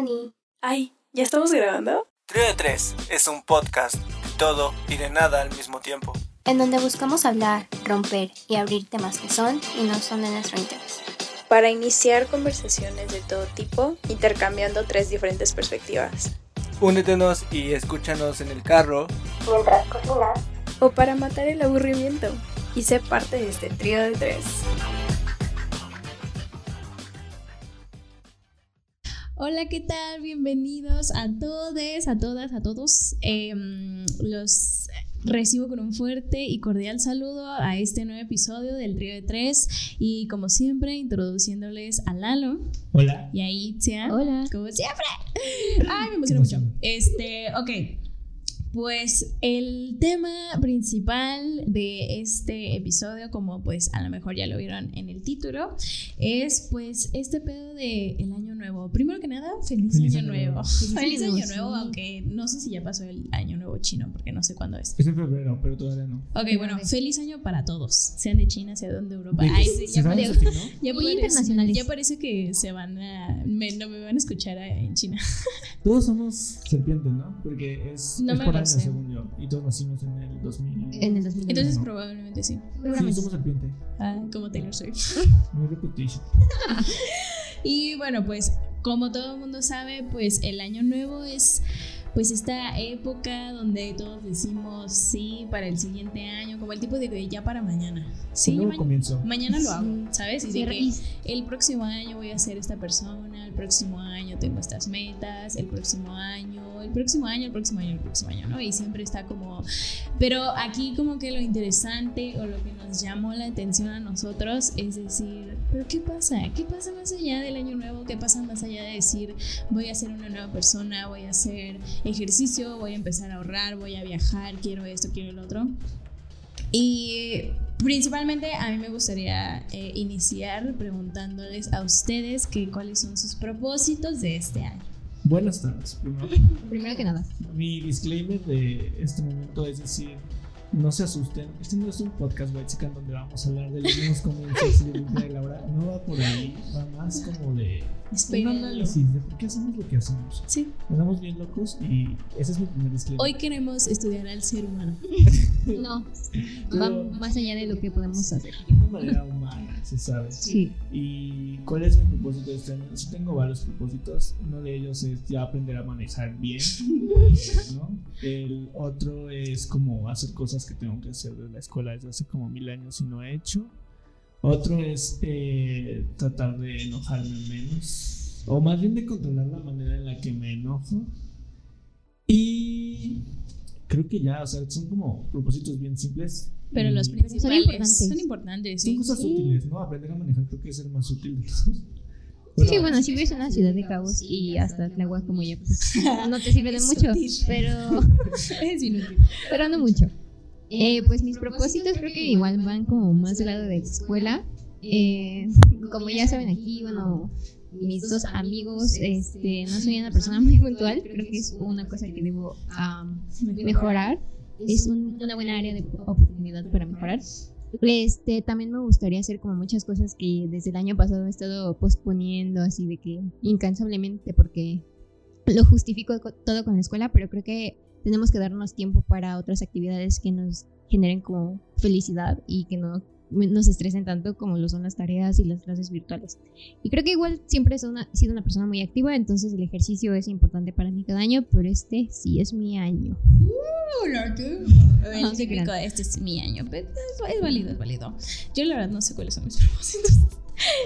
Dani. Ay, ¿ya estamos grabando? Trio de Tres es un podcast de todo y de nada al mismo tiempo. En donde buscamos hablar, romper y abrir temas que son y no son de nuestro interés. Para iniciar conversaciones de todo tipo, intercambiando tres diferentes perspectivas. Únetenos y escúchanos en el carro, Mientras cocinas. O para matar el aburrimiento y ser parte de este trío de tres. Hola, ¿qué tal? Bienvenidos a todos, a todas, a todos. Em, los recibo con un fuerte y cordial saludo a este nuevo episodio del Trío de Tres y como siempre introduciéndoles a Lalo Hola. y a Itzia. Hola. Como siempre. Ay, me emociona mucho. Este, ok. Pues el tema principal de este episodio, como pues a lo mejor ya lo vieron en el título, es pues este pedo de el año nuevo. Primero que nada, feliz, Feliz año, año nuevo. nuevo. Feliz, año año nuevo, sí. aunque no sé si ya pasó el año nuevo chino, porque no sé cuándo es. Es en febrero, pero todavía no. Ok, bueno, feliz año para todos, sean de China, sean de Europa. Oye, Ay, sí, ¿se ya, parece, eso, no? ya parece- internacionales. ya parece que se van a, me, no me van a escuchar en China. Todos somos serpientes, ¿no? Porque es, No es me por lo año, sé. según yo. Y todos nacimos en el 2000. En el 2000. Entonces No. probablemente sí. Sí, somos serpiente. Ah, como Taylor Swift. Muy repetition. Y bueno, pues como todo el mundo sabe, pues el año nuevo es pues esta época donde todos decimos sí para el siguiente año, como el tipo de que ya para mañana. Sí, ma- comienzo. mañana lo hago, Sí. ¿sabes? Y de Cierra- que y- el próximo año voy a ser esta persona, el próximo año tengo estas metas, el próximo año, el próximo año, el próximo año, el próximo año, ¿no? Y siempre está como... Pero aquí como que lo interesante o lo que nos llamó la atención a nosotros es decir, ¿pero qué pasa? ¿Qué pasa más allá del año nuevo? ¿Qué pasa más allá de decir, voy a ser una nueva persona, voy a hacer ejercicio, voy a empezar a ahorrar, voy a viajar, quiero esto, quiero el otro? Y principalmente a mí me gustaría eh, iniciar preguntándoles a ustedes que cuáles son sus propósitos de este año. Buenas tardes. Primero, Primero que nada. mi disclaimer de este momento es decir, no se asusten. Este no es un podcast white chican donde vamos a hablar de los mismos comienzos y de Limpia de Laura. No va por ahí, va más como de un análisis de por qué hacemos lo que hacemos. Sí. Andamos bien locos y ese es mi primer disclaimer. Hoy queremos estudiar al ser humano. No, va más allá de lo que podemos hacer. de una manera humana, se sabe. Sí. ¿Y cuál es mi propósito de este año? Sí tengo varios propósitos. Uno de ellos es ya aprender a manejar bien, ¿no? El otro es como hacer cosas que tengo que hacer de la escuela desde hace como mil años y no he hecho. Otro es eh, tratar de enojarme menos, o más bien de controlar la manera en la que me enojo. Y creo que ya, o sea, son como propósitos bien simples. Pero los son principales importantes. son importantes, son sí. cosas útiles, ¿no? Aprender a manejar creo que es el más útil de todos. Sí, bueno, si vives en una ciudad de caos y hasta Tláhuac como ya, pues no te sirve de mucho, pero, Es inútil. pero no mucho. Eh, pues mis propósitos creo que igual van como más del lado de la escuela. Eh, como ya saben aquí, bueno, mis dos amigos, este, no soy una persona muy puntual, creo que es una cosa que debo am, mejorar. Es un- una buena área de oportunidad para mejorar. Este, también me gustaría hacer como muchas cosas que desde el año pasado he estado posponiendo, así de que incansablemente, porque lo justifico co- todo con la escuela, pero creo que tenemos que darnos tiempo para otras actividades que nos generen como felicidad y que no nos estresen tanto como lo son las tareas y las clases virtuales. Y creo que igual siempre he sido una, persona muy activa, entonces el ejercicio es importante para mí cada año, pero este sí es mi año. El No se típico, este es mi año, pero es, es válido, es válido. Yo la verdad no sé cuáles son mis propósitos.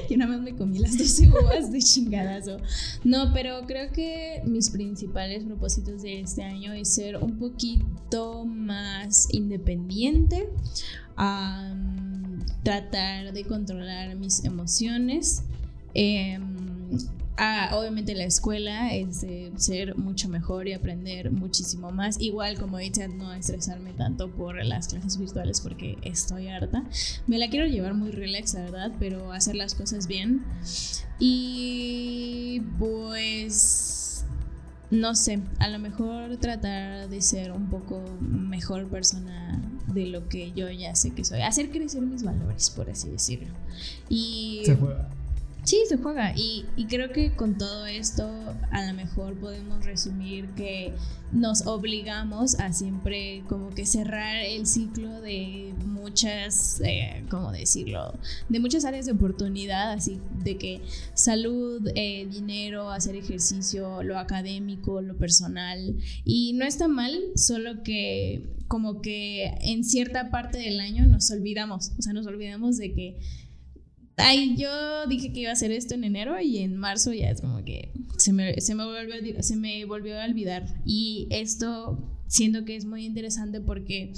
Yo nada más me comí las 12 uvas de chingadazo. No, pero creo que mis principales propósitos de este año es ser un poquito más independiente, am, tratar de controlar mis emociones. em, Ah, obviamente la escuela es de ser mucho mejor y aprender muchísimo más. Igual como dice, no estresarme tanto por las clases virtuales porque estoy harta. Me la quiero llevar muy relax, la verdad, pero hacer las cosas bien. Y pues, no sé, a lo mejor tratar de ser un poco mejor persona de lo que yo ya sé que soy. Hacer crecer mis valores, por así decirlo. Y... Se juega. Sí, se juega. Y, y, creo que con todo esto, a lo mejor podemos resumir que nos obligamos a siempre como que cerrar el ciclo de muchas, eh, ¿cómo decirlo? De muchas áreas de oportunidad, así de que salud, eh, dinero, hacer ejercicio, lo académico, lo personal. Y no está mal, solo que como que en cierta parte del año nos olvidamos, o sea, nos olvidamos de que ay, yo dije que iba a hacer esto en enero y en marzo ya es como que se me, se me, volvió, se me volvió a olvidar. Y esto siento que es muy interesante porque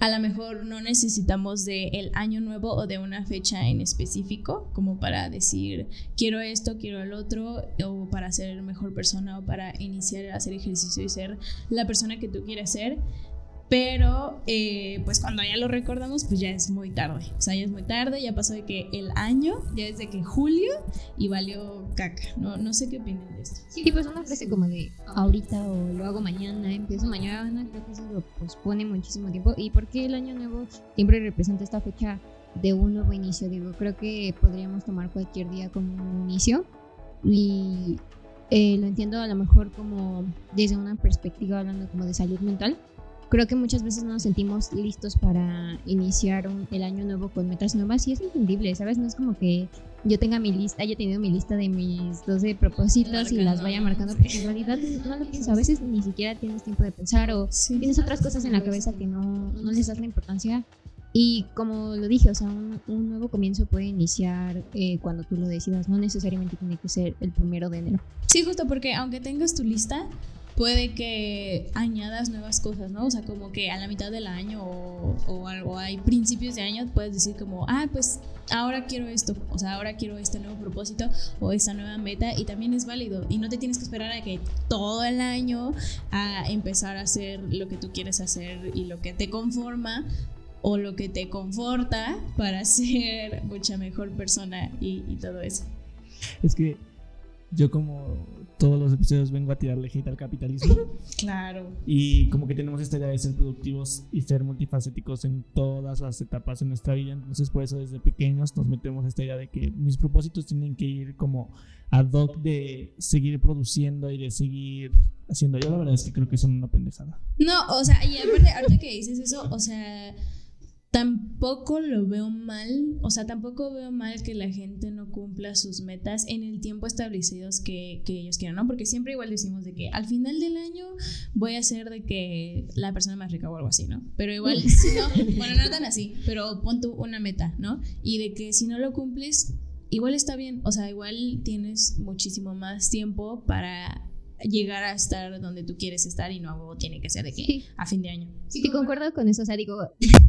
a lo mejor no necesitamos de el año nuevo o de una fecha en específico como para decir quiero esto, quiero el otro o para ser mejor persona o para iniciar a hacer ejercicio y ser la persona que tú quieres ser pero eh, pues cuando ya lo recordamos, pues ya es muy tarde. O sea, ya es muy tarde, ya pasó de que el año, ya es de que julio y valió caca. No, no sé qué opinan de esto. Sí, pues una frase como de ahorita o lo hago mañana, empiezo mañana, creo que eso lo pospone muchísimo tiempo. ¿Y por qué el año nuevo siempre representa esta fecha de un nuevo inicio? Digo, creo que podríamos tomar cualquier día como un inicio y eh, lo entiendo a lo mejor como desde una perspectiva hablando como de salud mental creo que muchas veces no nos sentimos listos para iniciar el año nuevo con metas nuevas y es entendible, ¿sabes? No es como que yo tenga mi lista, haya tenido mi lista de mis 12 propósitos y las vaya marcando, porque en realidad no lo pienso, a veces ni siquiera tienes tiempo de pensar o tienes otras cosas en la cabeza que no, no les das la importancia. Y como lo dije, o sea, un, nuevo comienzo puede iniciar eh, cuando tú lo decidas, no necesariamente tiene que ser el primero de enero. Sí, justo porque aunque tengas tu lista, puede que añadas nuevas cosas, ¿no? O sea, como que a la mitad del año o, algo, hay principios de año, puedes decir como, ah, pues ahora quiero esto, o sea, ahora quiero este nuevo propósito o esta nueva meta y también es válido y no te tienes que esperar a que todo el año a empezar a hacer lo que tú quieres hacer y lo que te conforma o lo que te conforta para ser mucha mejor persona y, y todo eso. Es que yo como todos los episodios vengo a tirarle hate al capitalismo. Claro. Y como que tenemos esta idea de ser productivos y ser multifacéticos en todas las etapas de nuestra vida. Entonces por eso desde pequeños nos metemos esta idea de que mis propósitos tienen que ir como ad hoc de seguir produciendo y de seguir haciendo. Yo la verdad es que creo que son una pendejada. No, o sea, y aparte, ahorita que dices eso, o sea Tampoco lo veo mal, o sea, tampoco veo mal que la gente no cumpla sus metas en el tiempo establecidos que, que, ellos quieran, ¿no? Porque siempre igual decimos de que al final del año voy a ser de que la persona más rica o algo así, ¿no? Pero igual, si no, bueno, no tan así, pero pon tú una meta, ¿no? Y de que si no lo cumples, igual está bien, o sea, igual tienes muchísimo más tiempo para llegar a estar donde tú quieres estar y no tiene que ser de que a fin de año. Sí, concuerdo con eso. O sea, digo,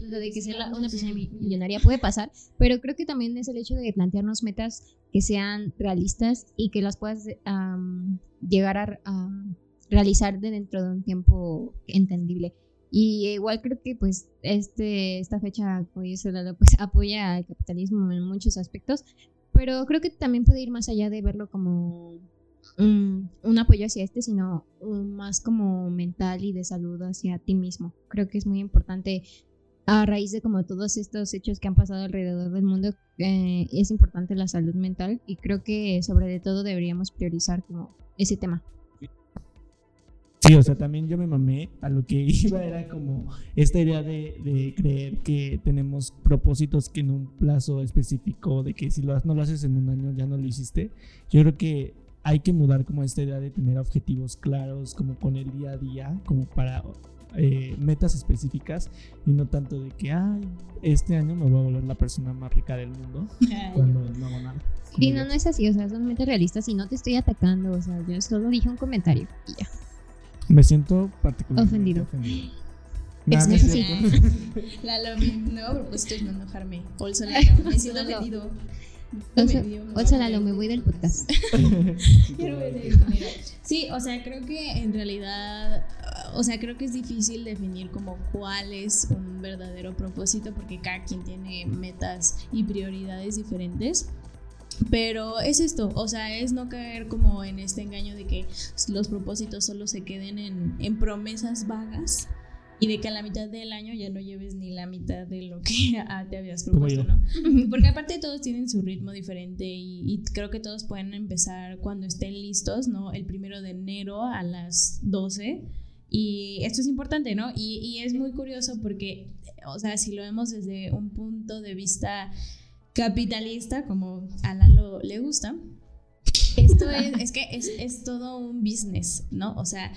lo de que ser una persona millonaria puede pasar, pero creo que también es el hecho de plantearnos metas que sean realistas y que las puedas llegar a, realizar dentro de un tiempo entendible. Y igual creo que pues este, esta fecha pues, pues, apoya al capitalismo en muchos aspectos, pero creo que también puede ir más allá de verlo como un apoyo hacia este, sino más como mental y de salud hacia ti mismo. Creo que es muy importante a raíz de como todos estos hechos que han pasado alrededor del mundo, eh, es importante la salud mental y creo que sobre todo deberíamos priorizar como ese tema. Sí, o sea, también yo me mamé a lo que iba, era como esta idea de, de, creer que tenemos propósitos que en un plazo específico, de que si lo, no lo haces en un año ya no lo hiciste. Yo creo que hay que mudar como esta idea de tener objetivos claros, como con el día a día, como para eh, metas específicas y no tanto de que, ay, este año me voy a volver la persona más rica del mundo cuando no hago nada. Sí, no, no es así, o sea, son metas realistas y no te estoy atacando, o sea, yo solo dije un comentario y ya. Me siento particularmente ofendido. ofendido. Nada, la, la, nuevo propósito es no enojarme. Also, me siento ofendido. Lalo, me voy del podcast. sí, o sea, creo que en realidad, o sea, creo que es difícil definir como cuál es un verdadero propósito porque cada quien tiene metas y prioridades diferentes. Pero es esto, o sea, es no caer como en este engaño de que los propósitos solo se queden en, en promesas vagas y de que a la mitad del año ya no lleves ni la mitad de lo que ah, te habías propuesto. ¿no? Porque aparte todos tienen su ritmo diferente y, y creo que todos pueden empezar cuando estén listos, ¿no? El primero de enero a las 12. Y esto es importante, ¿no? Y, y es muy curioso porque, o sea, si lo vemos desde un punto de vista capitalista, como a Lalo le gusta, esto es, es que es, es todo un business, ¿no? O sea,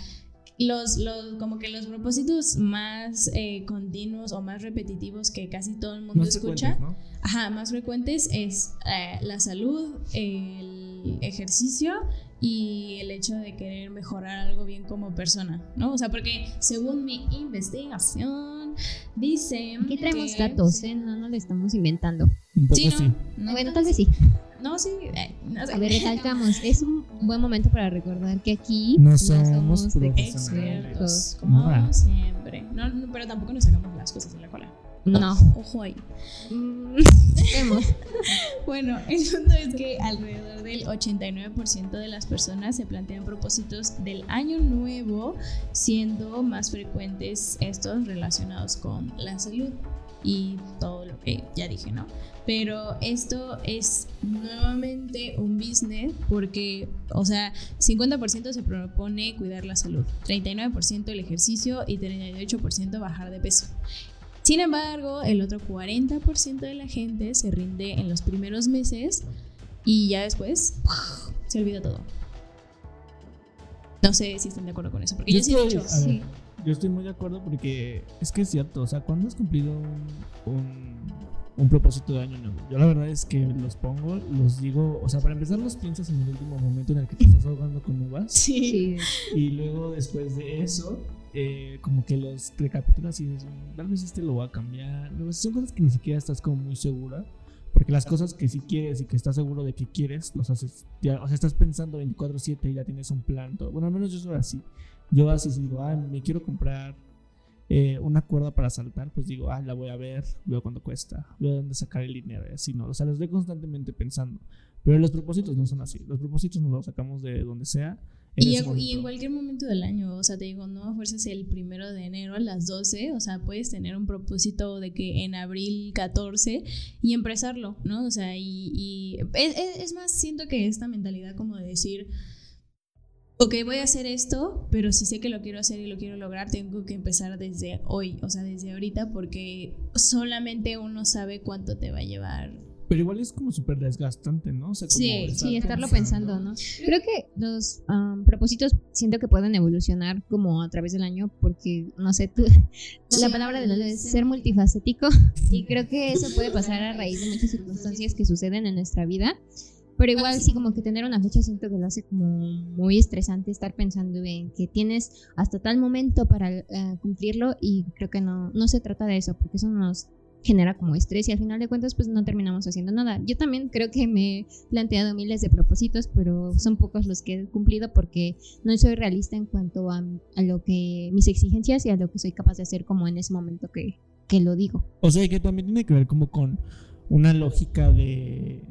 los, los, como que los propósitos más eh, continuos o más repetitivos que casi todo el mundo Más escucha, ajá, más frecuentes es eh, la salud, el ejercicio y el hecho de querer mejorar algo bien como persona, ¿no? O sea, porque según mi investigación, dicen Aquí traemos que- datos, ¿eh? No, no lo estamos inventando. Un poco Sí, sí. ¿no? No, bueno, tal vez sí. No, sí. eh, no sé. A ver, recalcamos. Es un buen momento para recordar que aquí No no somos somos. Expertos, como Nada. siempre. No, no, pero tampoco nos sacamos las cosas de la cola. No. Ojo ahí. Vemos. Bueno, el punto es que alrededor del 89% de las personas se plantean propósitos del año nuevo, siendo más frecuentes estos relacionados con la salud y todo lo que ya dije, ¿no? Pero esto es nuevamente un business porque, o sea, 50% se propone cuidar la salud, 39% el ejercicio y 38% bajar de peso. Sin embargo, el otro 40% de la gente se rinde en los primeros meses y ya después se olvida todo. No sé si están de acuerdo con eso, porque yo, sí he dicho. sí. Yo estoy muy de acuerdo porque es que es cierto, o sea, cuando has cumplido un, un, un propósito de año nuevo, yo la verdad es que los pongo, los digo, o sea, para empezar los piensas en el último momento en el que te estás ahogando con uvas Sí. Sí. y luego después de eso, eh, como que los recapitulas y dices, "Mm, tal vez este lo va a cambiar, son cosas que ni siquiera estás como muy segura. Porque las cosas que si quieres y que estás seguro de que quieres, los haces. Ya, o sea, estás pensando 24-7 y ya tienes un plan. todo. Bueno, al menos yo soy así. Yo así digo, ah, me quiero comprar eh, una cuerda para saltar, pues digo, ah, la voy a ver, veo cuánto cuesta, veo dónde sacar el dinero y así, ¿no? O sea, los estoy constantemente pensando. Pero los propósitos no son así. Los propósitos nos los sacamos de donde sea. en Y, en- y momento. en cualquier momento del año, o sea, te digo, no fuerzas el primero de enero a las 12, o sea, puedes tener un propósito de que en abril 14 y empresarlo, ¿no? O sea, y, y es, es- es más, siento que esta mentalidad como de decir, ok, voy a hacer esto, pero si sé que lo quiero hacer y lo quiero lograr, tengo que empezar desde hoy, o sea, desde ahorita, porque solamente uno sabe cuánto te va a llevar. Pero igual es como súper desgastante, ¿no? O sea, como Sí, estar Sí, estarlo pensando, ¿no? Creo que los am, propósitos siento que pueden evolucionar como a través del año porque, no sé, tú, la palabra de Lalo es ser multifacético y creo que eso puede pasar a raíz de muchas circunstancias que suceden en nuestra vida. Pero igual sí, como que tener una fecha siento que lo hace como muy estresante estar pensando en que tienes hasta tal momento para eh, cumplirlo y creo que no, no se trata de eso porque eso nos genera como estrés y al final de cuentas pues no terminamos haciendo nada. Yo también creo que me he planteado miles de propósitos, pero son pocos los que he cumplido porque no soy realista en cuanto a, a lo que mis exigencias y a lo que soy capaz de hacer como en ese momento que, que lo digo. O sea, que también tiene que ver como con una lógica de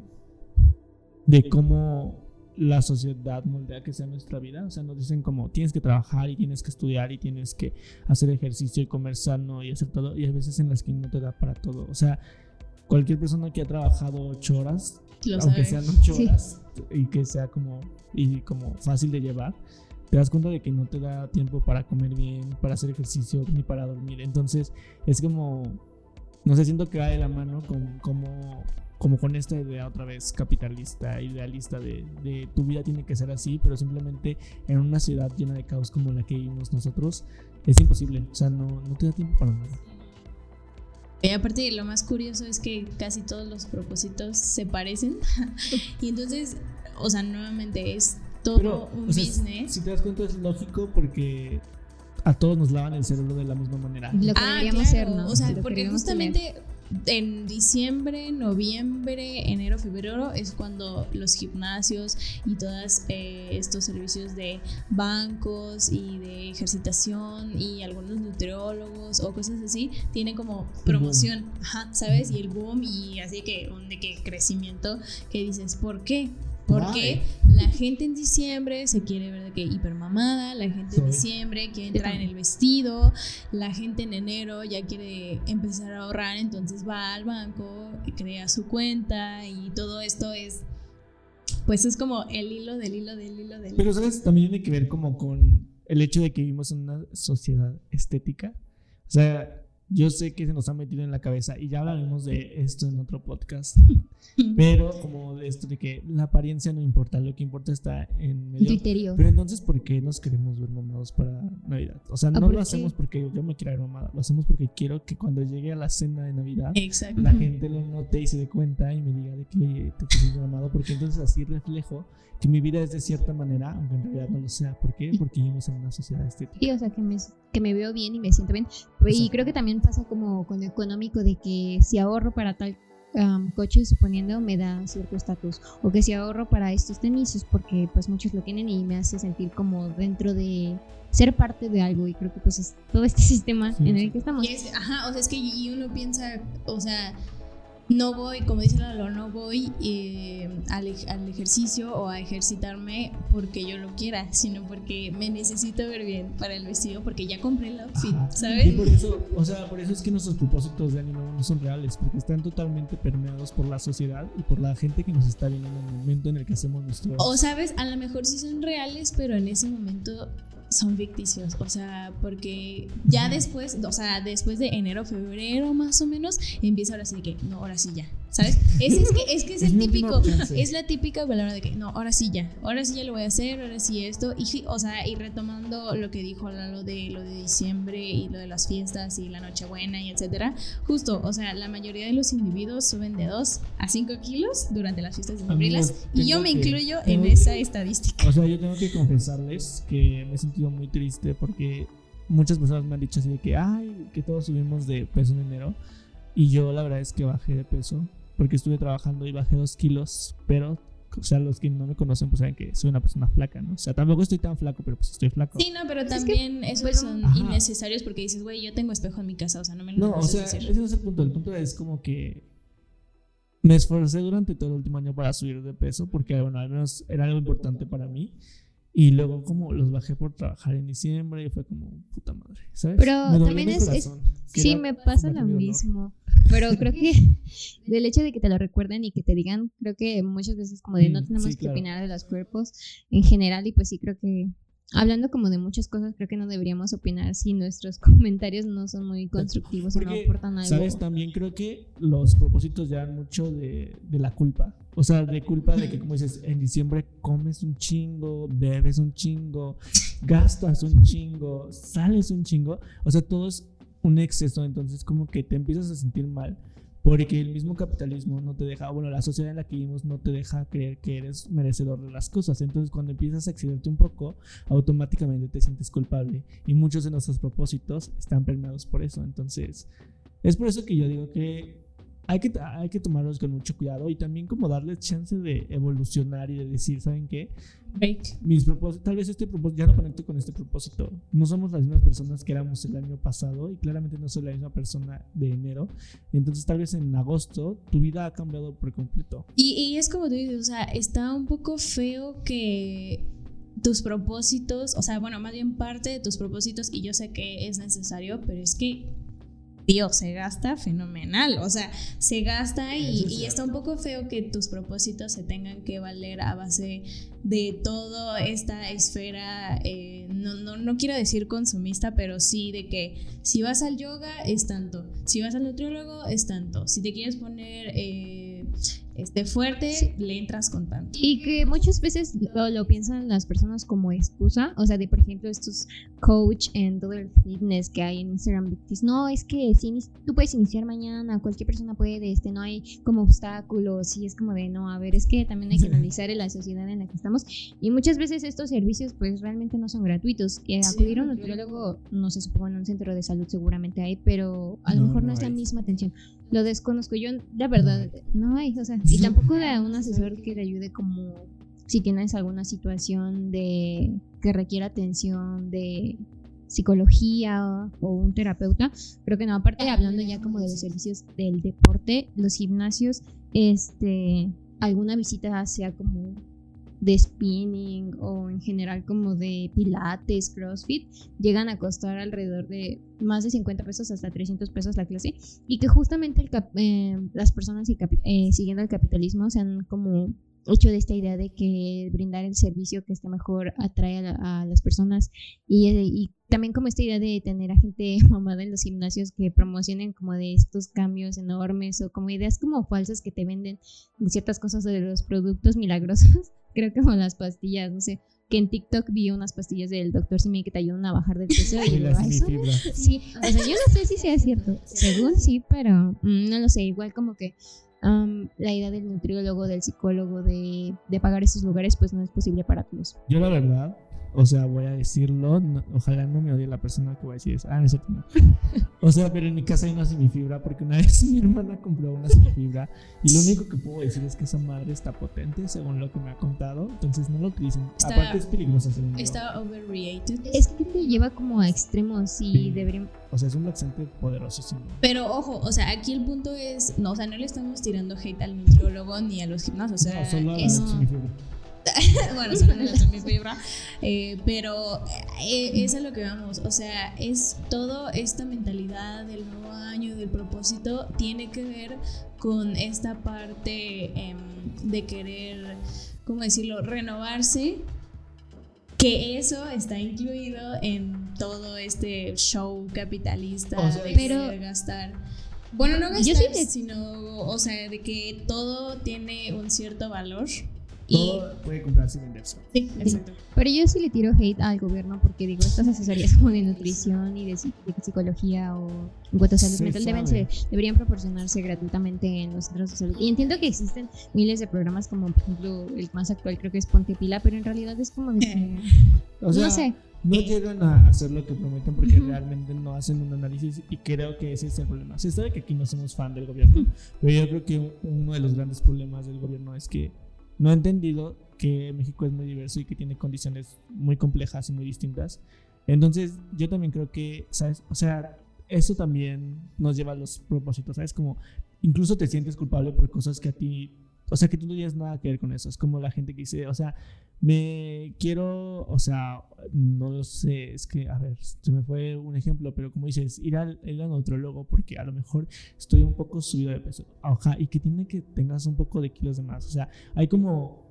de cómo la sociedad moldea que sea nuestra vida. O sea, nos dicen como tienes que trabajar y tienes que estudiar y tienes que hacer ejercicio y comer sano y hacer todo. Y hay veces en las que no te da para todo. O sea, cualquier persona que ha trabajado ocho horas, Lo aunque sabe. sean ocho Sí. horas y que sea como, y como fácil de llevar, te das cuenta de que no te da tiempo para comer bien, para hacer ejercicio ni para dormir. Entonces, es como, no sé, siento que va de la mano con como, como con esta idea otra vez capitalista, idealista de, de tu vida tiene que ser así, pero simplemente en una ciudad llena de caos como la que vivimos nosotros, es imposible. O sea, no, no te da tiempo para nada. Y aparte, lo más curioso es que casi todos los propósitos se parecen. y entonces, o sea, nuevamente es todo Pero, un o sea, business. si te das cuenta es lógico porque a todos nos lavan el cerebro de la misma manera. Lo que Ah, deberíamos claro. ser, ¿no? O sea, Lo porque deberíamos tener. En diciembre, noviembre, enero, febrero es cuando los gimnasios y todos estos servicios de bancos y de ejercitación y algunos nutriólogos o cosas así tienen como promoción, ajá, ¿sabes? Y el boom y así que un de que crecimiento que dices, ¿por qué? Porque la gente en diciembre se quiere ver de que hipermamada, la gente en diciembre quiere entrar en el vestido, la gente en enero ya quiere empezar a ahorrar, entonces va al banco, crea su cuenta y todo esto es pues es como el hilo del hilo del hilo del hilo. Pero sabes, también tiene que ver como con el hecho de que vivimos en una sociedad estética. O sea, yo sé que se nos ha metido en la cabeza y ya hablaremos de esto en otro podcast. pero como de esto de que la apariencia no importa, lo que importa está en medio. Criterio. Pero entonces, ¿por qué nos queremos ver mamados para Navidad? O sea, no lo hacemos porque yo me quiero ver mamada, lo hacemos porque quiero que cuando llegue a la cena de Navidad, la gente lo note y se dé cuenta y me diga de que, oye, te pusiste mamado, porque entonces así reflejo que mi vida es de cierta manera, aunque en realidad no lo sea. ¿Por qué? Porque vivimos en una sociedad estética. Sí, o sea, que me, que me veo bien y me siento bien. Y creo que también pasa como con lo económico de que si ahorro para tal coche, suponiendo, me da cierto estatus. O que si ahorro para estos tenis es porque pues muchos lo tienen y me hace sentir como dentro de ser parte de algo. Y creo que pues es todo este sistema en el que estamos. ajá, o sea, es que y uno piensa, o sea no voy, como dice Lalo, no voy eh, al, ejercicio o a ejercitarme porque yo lo quiera, sino porque me necesito ver bien para el vestido porque ya compré el outfit, ¿sabes? Y por eso, o sea, por eso es que nuestros propósitos de año nuevo no son reales, porque están totalmente permeados por la sociedad y por la gente que nos está viendo en el momento en el que hacemos nuestro... O sabes, a lo mejor sí son reales, pero en ese momento son ficticios, o sea, porque ya después, o sea, después de enero, febrero más o menos, empieza ahora sí de que, no, ahora sí ya, ¿sabes? Es, es, que, es que es, el típico, es la típica palabra de que, no, ahora sí ya, ahora sí ya lo voy a hacer, ahora sí esto, y, o sea, y retomando lo que dijo lo de, lo de diciembre y lo de las fiestas y la Nochebuena y etcétera, justo, o sea, la mayoría de los individuos suben de 2 a 5 kilos durante las fiestas de abrilas y yo me incluyo en esa estadística. O sea, yo tengo que confesarles que me he sentido muy triste porque muchas personas me han dicho así de que, ay, que todos subimos de peso en enero. Y yo la verdad es que bajé de peso porque estuve trabajando y bajé dos kilos, pero o sea, los que no me conocen, pues saben que soy una persona flaca, ¿no? O sea, tampoco estoy tan flaco, pero pues estoy flaco. Sí, no, pero también esos son innecesarios porque dices, güey, yo tengo espejo en mi casa, o sea, no me lo No, o sea, ese no es el punto. El punto es como que me esforcé durante todo el último año para subir de peso porque, bueno, al menos era algo importante para mí. Y luego como los bajé por trabajar en diciembre y fue como puta madre, ¿sabes? Pero también es, sí, me pasa lo mismo. Pero creo que del hecho de que te lo recuerden y que te digan, creo que muchas veces como de no mm, tenemos que opinar de los cuerpos en general y pues sí creo que hablando como de muchas cosas, creo que no deberíamos opinar si nuestros comentarios no son muy constructivos o no aportan algo. Sabes, también creo que los propósitos llevan mucho de, de, la culpa. O sea, de culpa de que, como dices, en diciembre comes un chingo, bebes un chingo, gastas un chingo, sales un chingo. O sea, todo es un exceso. Entonces, como que te empiezas a sentir mal porque el mismo capitalismo no te deja, bueno, la sociedad en la que vivimos no te deja creer que eres merecedor de las cosas. Entonces, cuando empiezas a excederte un poco, automáticamente te sientes culpable. Y muchos de nuestros propósitos están permeados por eso. Entonces, es por eso que yo digo que hay que, hay que tomarlos con mucho cuidado y también como darles chance de evolucionar y de decir, ¿saben qué? Mis propósitos, tal vez este propósito, ya no conecto con este propósito. No somos las mismas personas que éramos el año pasado y claramente no soy la misma persona de enero. Entonces tal vez en agosto tu vida ha cambiado por completo. Y, y es como tú dices, o sea, está un poco feo que tus propósitos, o sea, bueno, más bien parte de tus propósitos, y yo sé que es necesario, pero es que tío, se gasta fenomenal. O sea, se gasta y, está un poco feo que tus propósitos se tengan que valer a base de toda esta esfera, eh, no, no, no, quiero decir consumista, pero sí de que si vas al yoga es tanto, si vas al nutriólogo es tanto, si te quieres poner... Eh, esté fuerte, le entras con tanto. Y que muchas veces lo, piensan las personas como excusa, o sea, de por ejemplo estos coach en todo el fitness que hay en Instagram, no, es que si tú puedes iniciar mañana, cualquier persona puede, este, no hay como obstáculos, y es como de, no, a ver, es que también hay que analizar en la sociedad en la que estamos, y muchas veces estos servicios pues realmente no son gratuitos, y acudir a un nutriólogo, no se supone en un centro de salud seguramente hay, pero a lo mejor no, es la misma atención, lo desconozco, yo la verdad, no hay, o sea, y tampoco de un asesor que te ayude como si tienes alguna situación de que requiera atención de psicología o, un terapeuta. Creo que no, aparte hablando ya como de los servicios del deporte, los gimnasios, este, alguna visita sea como de spinning o en general como de pilates, crossfit, llegan a costar alrededor de más de 50 pesos hasta 300 pesos la clase. Y que justamente el cap- eh, las personas eh, siguiendo el capitalismo se han como hecho de esta idea de que brindar el servicio que esté mejor atrae a, la- a las personas. Y, eh, y también como esta idea de tener a gente mamada en los gimnasios que promocionen como de estos cambios enormes o como ideas como falsas que te venden de ciertas cosas de los productos milagrosos, creo que como las pastillas, no sé, que en TikTok vi unas pastillas del doctor Simi que te ayudan a bajar del peso y Y digo, la "Ah, eso semifibra. Sí, o sea, yo no sé si sea cierto. Según sí, pero mm, no lo sé. Igual como que am, la idea del nutriólogo, del psicólogo, de, de pagar esos lugares, pues no es posible para todos. Yo la verdad, o sea, voy a decirlo, no- ojalá no me odie la persona que va a decir eso. Ah, no es cierto, no. O sea, pero en mi casa hay una semifibra porque una vez mi hermana compró una semifibra y lo único que puedo decir es que esa madre está potente según lo que me ha contado, entonces no lo utilicen. Está- Aparte es peligrosa. Está overrated. Es que te lleva como a extremos y Sí. deberían... O sea, es un laxante poderosísimo. Pero ojo, o sea, aquí el punto es, no, o sea, no le estamos tirando hate al nutriólogo ni a los gimnasios, o sea, no, solo a es- semifibra. bueno, solo en la semifibra, eh, pero eh, es a lo que vamos, o sea, es todo esta mentalidad del nuevo año, del propósito, tiene que ver con esta parte em, de querer, ¿cómo decirlo?, renovarse, que eso está incluido en todo este show capitalista O sea, de pero- gastar. Bueno, no Yo gastar, sí sino, o sea, de que todo tiene un cierto valor. Y, Todo puede comprarse y venderse. sí, exacto. Pero yo sí le tiro hate al gobierno porque digo, estas asesorías como de nutrición y de, psi- de psicología o en cuanto a salud Se mental deben ser- deberían proporcionarse gratuitamente en los centros de salud. Y entiendo que existen miles de programas como por ejemplo el más actual creo que es Ponte Pila, pero en realidad es como de O sea, no sé, no llegan a hacer lo que prometen porque realmente no hacen un análisis y creo que ese es el problema. Se sabe que aquí no somos fan del gobierno, pero yo creo que uno de los grandes problemas del gobierno es que no ha entendido que México es muy diverso y que tiene condiciones muy complejas y muy distintas. Entonces, yo también creo que, ¿sabes? O sea, eso también nos lleva a los propósitos, ¿sabes? Como incluso te sientes culpable por cosas que a ti, o sea, que tú no tienes nada que ver con eso. Es como la gente que dice, o sea, me quiero, o sea, no lo sé, es que, a ver, se me fue un ejemplo, pero como dices, ir al, ir al nutriólogo porque a lo mejor estoy un poco subido de peso, ajá, y que tiene que tengas un poco de kilos de más, o sea, hay como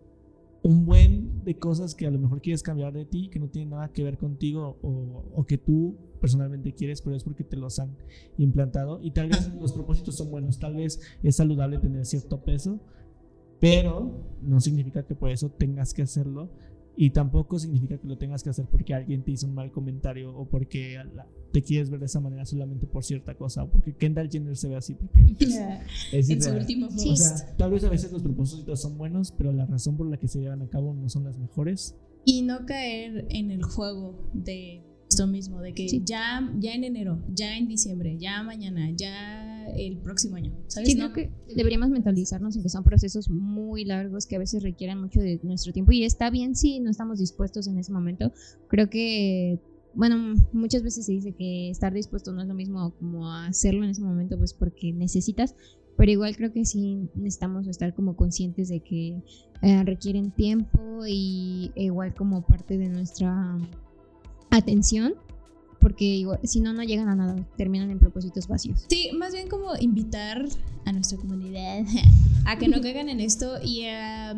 un buen de cosas que a lo mejor quieres cambiar de ti, que no tienen nada que ver contigo o, o que tú personalmente quieres, pero es porque te los han implantado. Y tal vez los propósitos son buenos, tal vez es saludable tener cierto peso, pero no significa que por eso tengas que hacerlo y tampoco significa que lo tengas que hacer porque alguien te hizo un mal comentario o porque la- te quieres ver de esa manera solamente por cierta cosa o porque Kendall Jenner se ve así porque es, es en su último. O sea, tal vez a veces los propósitos son buenos, pero la razón por la que se llevan a cabo no son las mejores. Y no caer en el juego de esto mismo, de que Sí. ya, ya en enero, ya en diciembre, ya mañana, ya el próximo año. ¿Sabes? Sí, No- creo que deberíamos mentalizarnos en que son procesos muy largos que a veces requieren mucho de nuestro tiempo y está bien si no estamos dispuestos en ese momento. Creo que, bueno, muchas veces se dice que estar dispuesto no es lo mismo como hacerlo en ese momento, pues porque necesitas, pero igual creo que sí necesitamos estar como conscientes de que eh, requieren tiempo y igual como parte de nuestra atención, porque si no, no llegan a nada, terminan en propósitos vacíos. Sí, más bien como invitar a nuestra comunidad a que no caigan en esto y a, a-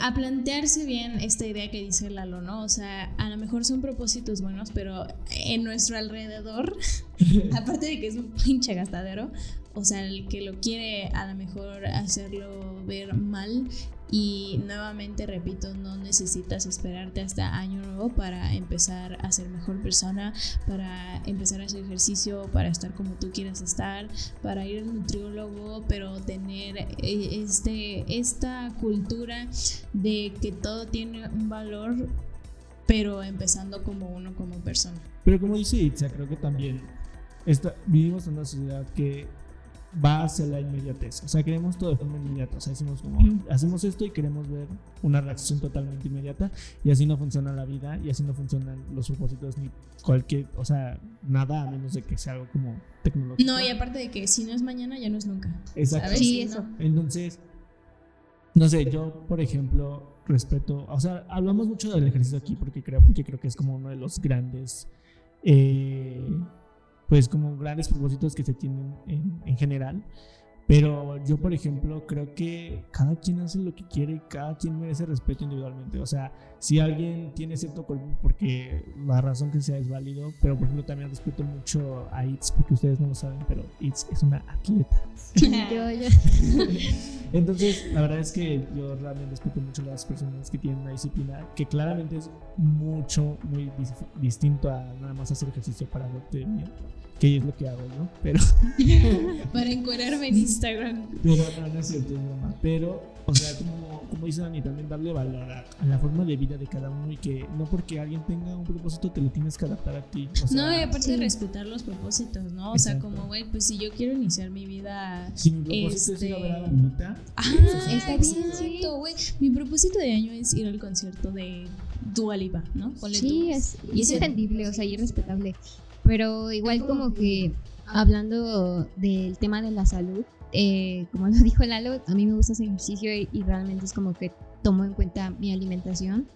a plantearse bien esta idea que dice Lalo, ¿no? O sea, a lo mejor son propósitos buenos, pero en nuestro alrededor, aparte de que es un pinche gastadero, o sea, el que lo quiere a lo mejor hacerlo ver mal y nuevamente repito, no necesitas esperarte hasta año nuevo para empezar a ser mejor persona, para empezar a hacer ejercicio, para estar como tú quieras estar, para ir al nutriólogo, pero tener eh, este, esta cultura de que todo tiene un valor, pero empezando como uno como persona. Pero como dice Itza, creo que también vivimos en una sociedad que va hacia la inmediatez. O sea, queremos todo de forma inmediata. O sea, decimos como, hacemos esto y queremos ver una reacción totalmente inmediata. Y así no funciona la vida y así no funcionan los propósitos ni cualquier, o sea, nada a menos de que sea algo como tecnológico. No, y aparte de que si no es mañana, ya no es nunca. Exacto. Entonces, no sé, yo, por ejemplo, respeto, o sea, hablamos mucho del ejercicio aquí porque creo, porque creo que es como uno de los grandes, eh, pues como grandes propósitos que se tienen en, en general. Pero yo, por ejemplo, creo que cada quien hace lo que quiere y cada quien merece respeto individualmente. O sea, si alguien tiene cierto cuerpo porque la razón que sea es válido, pero por ejemplo también respeto mucho a Itz, porque ustedes no lo saben, pero Itz es una atleta. Yo, yo. Entonces, la verdad es que yo realmente respeto mucho a las personas que tienen una disciplina que claramente es mucho, muy dis- distinto a nada más hacer ejercicio para verte bien, que es lo que hago yo, pero... Para encuadrarme en Instagram. Pero no, no es cierto, es broma. Pero, o sea, como, como dice Dani, también darle valor a, a la forma de vida de cada uno y que no porque alguien tenga un propósito te lo tienes que adaptar a ti. O sea, No, y aparte sí. respetar los propósitos, ¿no? O sea, Exacto. como, güey, pues si yo quiero iniciar mi vida. si mi propósito es ir a ver a la Este- bonita, Ah, Está bien, güey. Mi propósito de año es ir al concierto de Dua Lipa, ¿no? Ponle Sí, tú. es, y es entendible, o sea, y es respetable. Pero igual como que hablando del tema de la salud, eh, como lo dijo Lalo, a mí me gusta hacer ejercicio y, realmente es como que tomo en cuenta mi alimentación.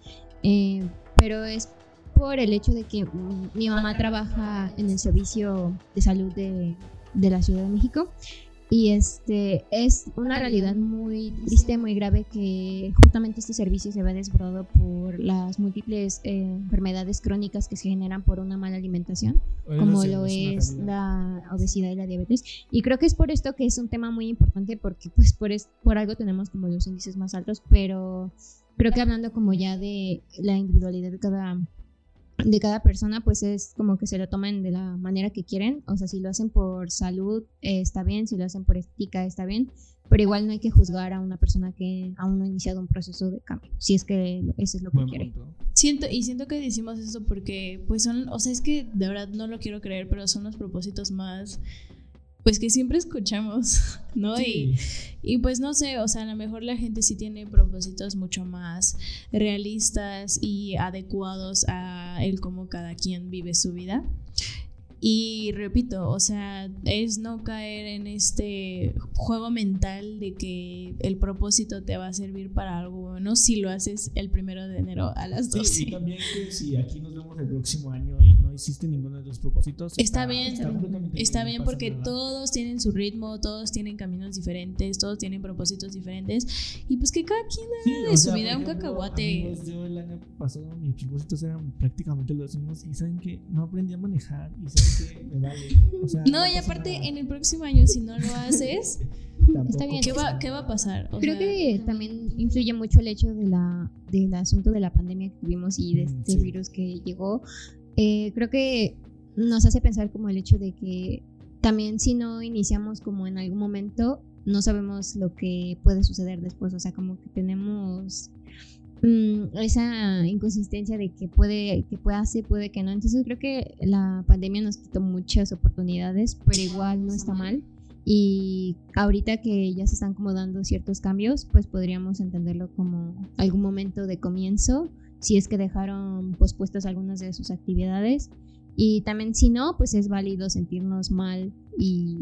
eh, pero es por el hecho de que mi mamá trabaja en el servicio de salud de, de la Ciudad de México. Y este es una realidad muy triste, muy grave que justamente este servicio se ve desbordado por las múltiples eh, enfermedades crónicas que se generan por una mala alimentación, como lo es realidad. la obesidad y la diabetes. Y creo que es por esto que es un tema muy importante porque pues por, es, por algo tenemos como los índices más altos, pero creo que hablando como ya de la individualidad de cada de cada persona pues es como que se lo tomen de la manera que quieren o sea si lo hacen por salud eh, está bien si lo hacen por estética está bien pero igual no hay que juzgar a una persona que aún no ha iniciado un proceso de cambio si es que eso es lo que Buen quiere punto. Siento, y siento que decimos esto porque, pues son, o sea, es que de verdad no lo quiero creer, pero son los propósitos más, pues que siempre escuchamos, ¿no? Y, y pues no sé, o sea, a lo mejor la gente sí tiene propósitos mucho más realistas y adecuados a el cómo cada quien vive su vida. Y repito, o sea, es no caer en este juego mental de que el propósito te va a servir para algo bueno si lo haces el primero de enero a las Sí, 12. y también que si aquí nos vemos el próximo año y no hiciste ninguno de los propósitos. Está bien, completamente Está no bien pasa porque nada. todos tienen su ritmo, todos tienen caminos diferentes, todos tienen propósitos diferentes y pues que cada quien Sí, haga o de su sea, vida un ejemplo, cacahuate. amigos, yo el año pasado mis propósitos eran prácticamente los mismos y saben que no aprendí a manejar y saben que me vale. O sea, No, y aparte nada. en el próximo año si no lo haces, Tampoco está bien. ¿qué va, ¿qué va a pasar? O Creo sea, que también influye mucho el hecho de la, del asunto de la pandemia que tuvimos y de Mm, este sí. virus que llegó. Eh, creo que nos hace pensar como el hecho de que también si no iniciamos como en algún momento, no sabemos lo que puede suceder después. O sea, como que tenemos mm, esa inconsistencia de que puede, que puede hacer, puede que no. Entonces creo que la pandemia nos quitó muchas oportunidades, pero igual no está mal. Y ahorita que ya se están como dando ciertos cambios, pues podríamos entenderlo como algún momento de comienzo, si es que dejaron pospuestas algunas de sus actividades. Y también si no, pues es válido sentirnos mal y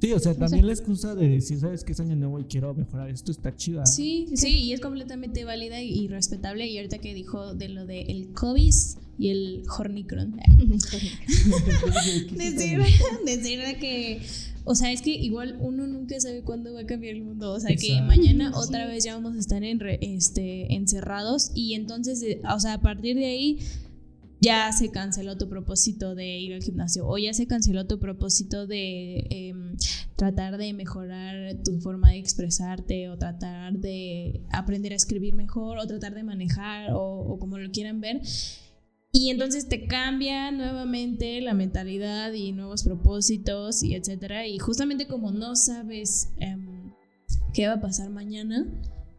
Sí, o sea, también la excusa de decir, ¿sabes qué es año nuevo y quiero mejorar esto? Está chida. Sí, sí, y es completamente válida y, y respetable. Y ahorita que dijo de lo de el COVID y el Hornicron, decir, decir de que, o sea, es que igual uno nunca sabe cuándo va a cambiar el mundo. O sea, que Exacto. mañana otra vez ya vamos a estar en re- este, encerrados y entonces, eh, o sea, a partir de ahí ya se canceló tu propósito de ir al gimnasio o ya se canceló tu propósito de em, tratar de mejorar tu forma de expresarte o tratar de aprender a escribir mejor o tratar de manejar o, como lo quieran ver. Y entonces te cambia nuevamente la mentalidad y nuevos propósitos y etcétera. Y justamente como no sabes em, qué va a pasar mañana,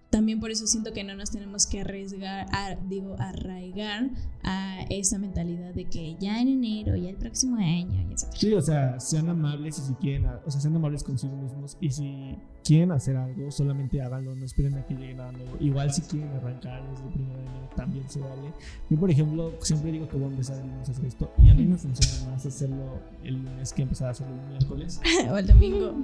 también por eso siento que no nos tenemos que arriesgar, a, digo, arraigar a esa mentalidad de que ya en enero, ya el próximo año, y etcétera. Sí, o sea, sean amables y si quieren, o sea, sean amables consigo mismos y si quieren hacer algo, solamente háganlo, no esperen a que llegue nada nuevo. Igual si quieren arrancar desde el primer año, también se vale. Yo, por ejemplo, siempre digo que voy a empezar el lunes a hacer esto y a mí me funciona más hacerlo el lunes que empezar a hacerlo el miércoles. o el domingo,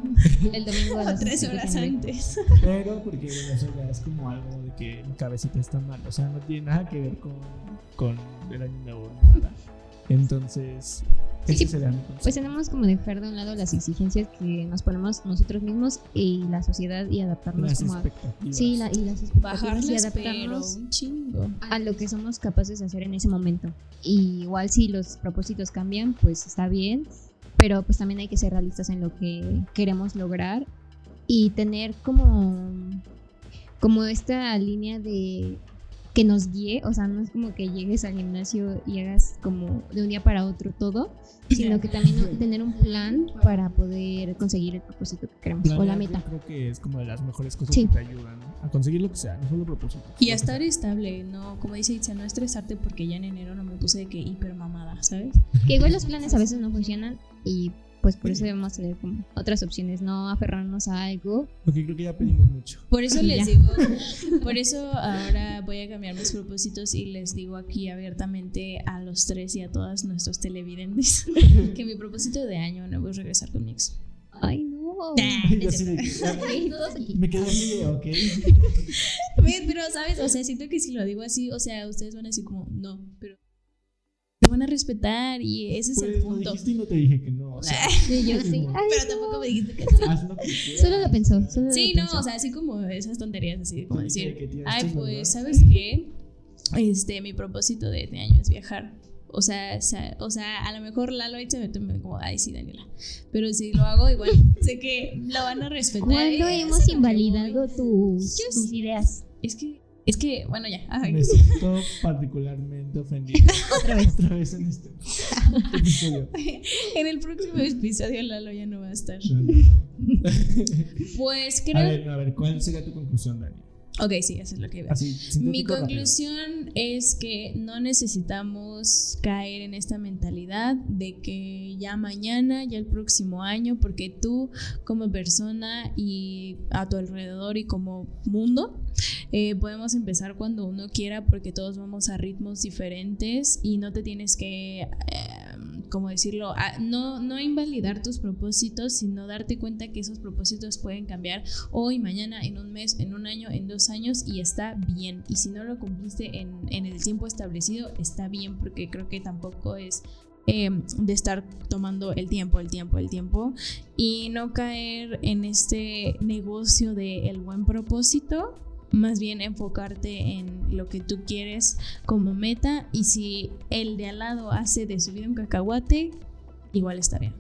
el domingo a o las tres 17 horas de antes. Pero porque, bueno, eso ya es como algo de que mi cabecita está mal. O sea, no tiene nada que ver con, con el año nuevo, nada. Entonces, ese Sí, sería mi consejo. Pues tenemos como dejar de un lado las exigencias que nos ponemos nosotros mismos y la sociedad y adaptarnos las como a, expectativas. sí, la- y las expectativas y Bajarles, adaptarnos un chingo. a lo que somos capaces de hacer en ese momento. Y igual si los propósitos cambian, pues está bien, pero pues también hay que ser realistas en lo que queremos lograr y tener como como esta línea de que nos guíe, o sea, no es como que llegues al gimnasio y hagas como de un día para otro todo, sino que también tener un plan para poder conseguir el propósito que queremos o la meta. Yo creo que es como de las mejores cosas Sí. que te ayudan a conseguir lo que sea, no solo propósitos. Y a estar estable, no, como dice Itza, no estresarte porque ya en enero no me puse de que hiper mamada, ¿sabes? Que igual los planes a veces no funcionan y pues por eso debemos tener como otras opciones, no aferrarnos a algo. Porque creo que ya pedimos mucho. Por eso les ya. digo, por eso ahora voy a cambiar mis propósitos y les digo aquí abiertamente a los tres y a todos nuestros televidentes que mi propósito de año nuevo es regresar con mi ex. Ay, no. Me quedé así ok. Pero, ¿sabes? O sea, siento que si lo digo así, o sea, ustedes van a decir como, no, pero me van a respetar y ese es el Pues lo punto. dijiste y no te dije que no. O sea, Sí, yo sí. Ay, Pero tampoco me dijiste que sí. lo. Solo lo pensó. Solo Sí, lo no, pensó. o sea, así como esas tonterías, así como Te decir, que, ay, pues, verdad". ¿sabes qué? Este, mi propósito de este año es viajar. O sea, o sea, a lo mejor Lalo ahí se mete como, ay, sí, Daniela. Pero si lo hago, igual sé que lo van a respetar. ¿Cuándo hemos lo invalidado tus, tus ideas? Es que, es que, bueno, ya. ay. Me siento particularmente ofendido. Otra vez. Otra vez en este episodio. En el próximo episodio Lalo ya no va a estar. No, no, no. Pues A creo. ver, a ver, ¿cuál sería tu conclusión, Dani? Ok, sí, eso es lo que. Así, Mi rápido. conclusión es que no necesitamos caer en esta mentalidad de que ya mañana, ya el próximo año, porque tú como persona y a tu alrededor y como mundo, eh, podemos empezar cuando uno quiera porque todos vamos a ritmos diferentes y no te tienes que, eh, como decirlo, a- no, no invalidar tus propósitos, sino darte cuenta que esos propósitos pueden cambiar hoy, mañana, en un mes, en un año, en dos años y está bien. Y si no lo cumpliste en, en el tiempo establecido, está bien porque creo que tampoco es eh, de estar tomando el tiempo, el tiempo, el tiempo y no caer en este negocio de el buen propósito. Más bien enfocarte en lo que tú quieres como meta y si el de al lado hace de su vida un cacahuate, igual está bien.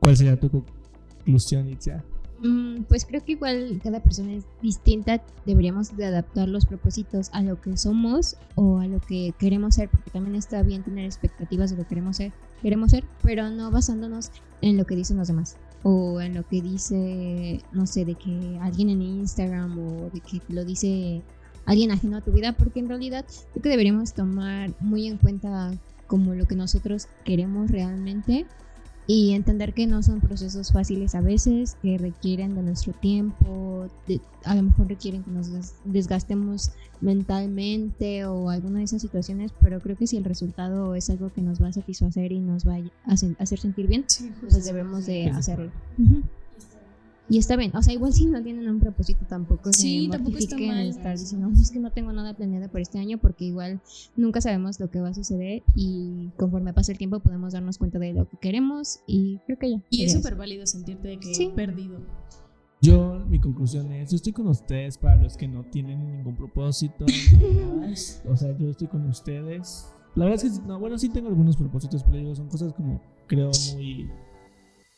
¿Cuál sería tu conclusión, Itzia? Mm, pues creo que igual cada persona es distinta. Deberíamos de adaptar los propósitos a lo que somos o a lo que queremos ser, porque también está bien tener expectativas de lo que queremos ser, queremos ser, pero no basándonos en lo que dicen los demás o en lo que dice, no sé, de que alguien en Instagram o de que lo dice alguien ajeno a tu vida, porque en realidad creo que deberíamos tomar muy en cuenta como lo que nosotros queremos realmente y entender que no son procesos fáciles a veces, que requieren de nuestro tiempo, de- a lo mejor requieren que nos des- desgastemos mentalmente o alguna de esas situaciones, pero creo que si el resultado es algo que nos va a satisfacer y nos va a hacer, sentir bien, pues debemos de hacerlo. Y está bien, o sea, igual si no tienen un propósito tampoco Sí, se tampoco está mal. estar diciendo, "No, es que no tengo nada planeado para este año porque igual nunca sabemos lo que va a suceder y conforme pasa el tiempo podemos darnos cuenta de lo que queremos y creo que ya. Y es súper válido sentirte de que Sí. perdido. Yo, mi conclusión es, yo estoy con ustedes para los que no tienen ningún propósito. o sea, yo estoy con ustedes. La verdad es que, no, bueno, sí tengo algunos propósitos, pero digo, son cosas como, creo, muy,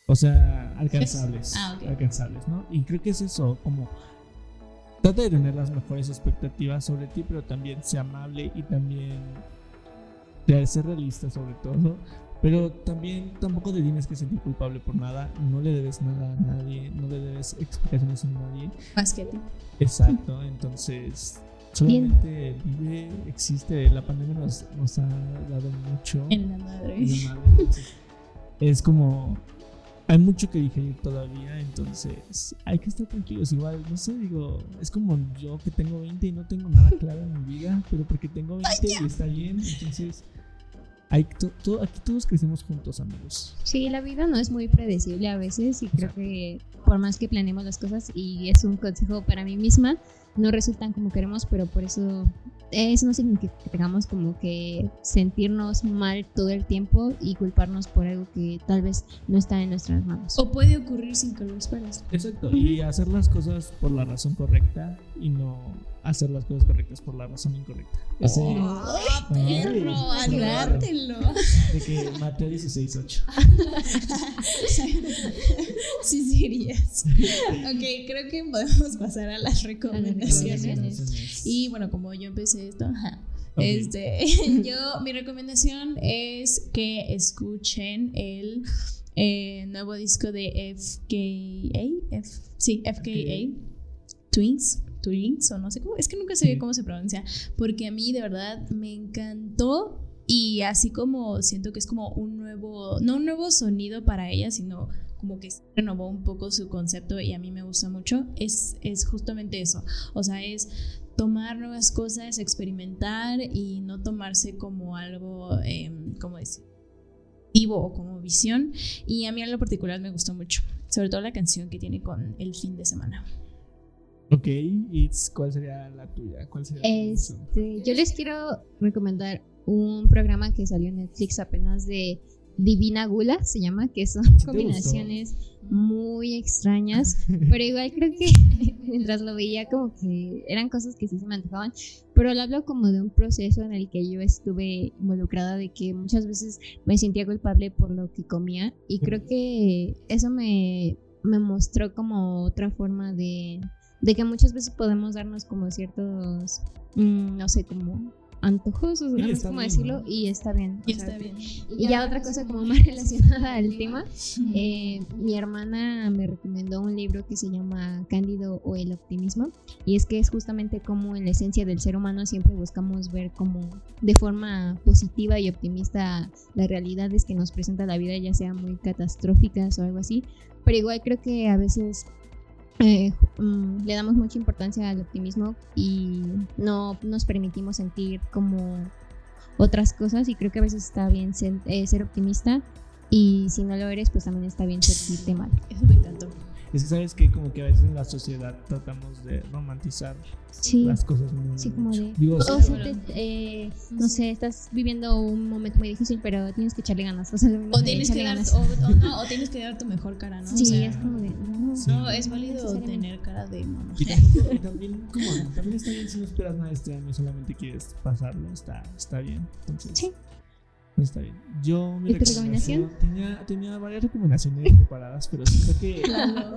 o sea, alcanzables. Ah, ok. Alcanzables, ¿no? Y creo que es eso, como, trata de tener las mejores expectativas sobre ti, pero también sea amable y también de ser realista sobre todo. Pero también tampoco te tienes que sentir culpable por nada, no le debes nada a nadie, no le debes explicaciones a nadie. Más que a ti. Exacto, entonces solamente vive, existe, la pandemia nos, nos ha dado mucho. En la madre. y la madre, entonces, es como, hay mucho que digerir todavía, entonces hay que estar tranquilos. Igual, no sé, digo, es como yo que tengo 20 y no tengo nada claro en mi vida, pero porque tengo 20 y está bien, entonces hay to- to- aquí todos crecemos juntos, amigos. Sí, la vida no es muy predecible a veces y creo que por más que planeemos las cosas y es un consejo para mí misma, no resultan como queremos, pero por eso eso no significa que tengamos como que sentirnos mal todo el tiempo y culparnos por algo que tal vez no está en nuestras manos. O puede ocurrir sin que lo esperes. Exacto. Y hacer las cosas por la razón correcta y no hacer las cosas correctas por la razón incorrecta. Ese, ¡Ah, Ay, perro! de que Mateo 16.8. sí, serías. Ok, creo que podemos pasar a las recomendaciones. recomendaciones. Y bueno, como yo empecé esto, ajá, este, yo, mi recomendación es que escuchen el eh, nuevo disco de FKA, F, sí, FKA, Twins, O no sé cómo, es que nunca sé Sí. cómo se pronuncia, porque a mí de verdad me encantó y así como siento que es como un nuevo, no un nuevo sonido para ella, sino como que renovó un poco su concepto y a mí me gusta mucho, es, es justamente eso, o sea, es tomar nuevas cosas, experimentar y no tomarse como algo, eh, ¿cómo decir? vivo o como visión y a mí en lo particular me gustó mucho, sobre todo la canción que tiene con el fin de semana. Ok, It's, ¿cuál sería la tuya? ¿Cuál sería? Este, yo les quiero recomendar un programa que salió en Netflix apenas de Divina Gula, se llama, que son combinaciones muy extrañas, pero igual creo que mientras lo veía como que eran cosas que sí se me antojaban, pero lo hablo como de un proceso en el que yo estuve involucrada de que muchas veces me sentía culpable por lo que comía y creo que eso me, me mostró como otra forma de, de que muchas veces podemos darnos como ciertos, mm, no sé, como antojos, o Sí, no sé está cómo decirlo, ¿no? y está bien. Y sea, está bien. y ya otra cosa como más relacionada al tema, eh, mi hermana me recomendó un libro que se llama Cándido o el optimismo y es que es justamente como en la esencia del ser humano siempre buscamos ver como de forma positiva y optimista las realidades que nos presenta la vida, ya sea muy catastróficas o algo así, pero igual creo que a veces eh, mm, le damos mucha importancia al optimismo y no nos permitimos sentir como otras cosas y creo que a veces está bien eh, ser optimista y si no lo eres pues también está bien sentirte mal. Eso me encantó. Es que sabes que como que a veces en la sociedad tratamos de romantizar Sí, las cosas muy sí como de... Digo, o sí, sea, te- eh, no sé, estás viviendo un momento muy difícil pero tienes que echarle ganas. O, sea, O de tienes, que dar, o, o no, o tienes que dar tu mejor cara, ¿no? Sí, O sea, es como de... No, Sí. No, es válido tener cara de mamá. Y tampoco- y también, como, también está bien si no esperas nada este año, solamente quieres pasarlo, está, está bien. Entonces, Sí. Está bien. Yo, mi ¿Y tu recomendación? Tenía, tenía varias recomendaciones preparadas, pero siento que.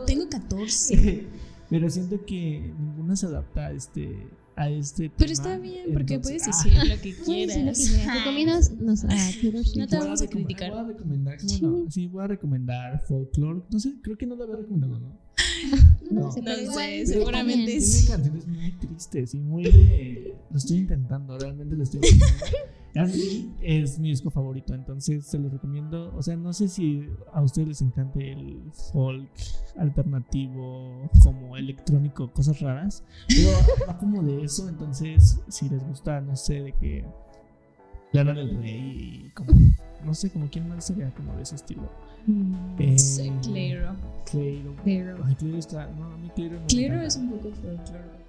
Tengo 14. pero siento que ninguna se adapta a este, a este tema. Pero está bien, porque Entonces, puedes ah, decir lo que Puedes decir lo que quieras. quieras. Recomiendas nos, a Taylor Swift. No te vamos a criticar. Voy a recomendar, bueno, sí, voy a recomendar folklore. No sé, creo que no lo había recomendado, ¿no? No, No. sé, No sé, seguramente sí. Tiene canciones muy tristes y muy de. Lo estoy intentando, realmente lo estoy intentando. Es mi disco favorito, entonces se los recomiendo. O sea, no sé si a ustedes les encante el folk alternativo, como electrónico, cosas raras, pero va como de eso. Entonces, si les gusta, no sé, de que. Lana del Rey y como. No sé, como quién más sería como de ese estilo. Mm, Eh, Sí, Claro. Clairo. Pero Ay, Clairo está. No, a mí Clairo no me es un poco folklore.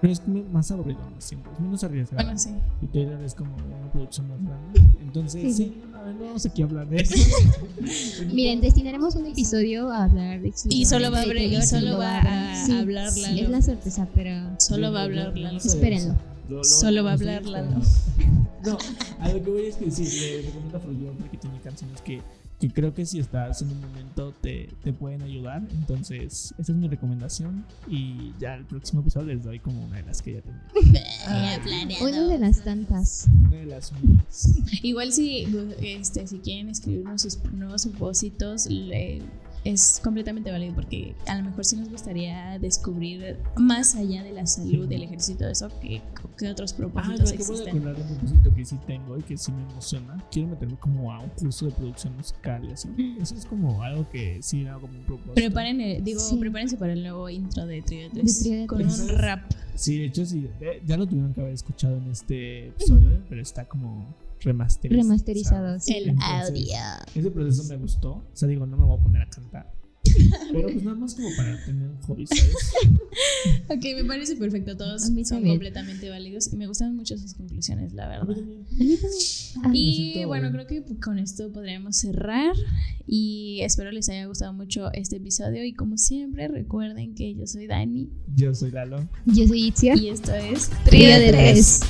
Pero es más aburrido, ¿no? siempre. Es menos arriesgado. Bueno, sí. Y Taylor es como una producción más grande. Entonces, Sí, a ver, no vamos aquí a hablar de eso. Miren, destinaremos un episodio a hablar de Y solo va a hablar- y solo va a hablar sí, Lalo. Es la sorpresa, pero Solo va a hablar Lalo. Espérenlo. Solo va a hablar Lalo. No, a lo que voy es que sí, le recomiendo a Folklore porque tiene canciones que, que creo que si estás en un momento te, te pueden ayudar. Entonces, esa es mi recomendación. Y ya el próximo episodio les doy como una de las que ya tenía. una de las tantas. Una de las. Igual si, este, si quieren escribirnos sus nuevos propósitos, le- es completamente válido porque a lo mejor sí nos gustaría descubrir más allá de la salud, del ejercicio y todo eso, que, que otros Ah, propósitos me acabo de existen. acordar de un propósito que sí tengo y que sí me emociona. Quiero meterme como a un curso de producción musical y así. Eso es como algo que sí hago como un propósito. Preparen, digo, Sí. prepárense para el nuevo intro de Trio con un rap. Sí, de hecho sí. eh, Ya lo tuvieron que haber escuchado en este episodio, pero está como remasterizados. Remasterizados, sí. El Entonces, audio. Ese proceso me gustó. O sea, digo, no me voy a poner a cantar. Pero pues nada más como para tener un hobby, ¿sabes? Ok, me parece perfecto. Todos son también. completamente válidos y me gustan mucho sus conclusiones, la verdad. Y bueno, bien. creo que con esto podríamos cerrar y espero les haya gustado mucho este episodio y como siempre recuerden que yo soy Dani Yo soy Lalo. Yo soy Itzia. y esto es Trío de tres.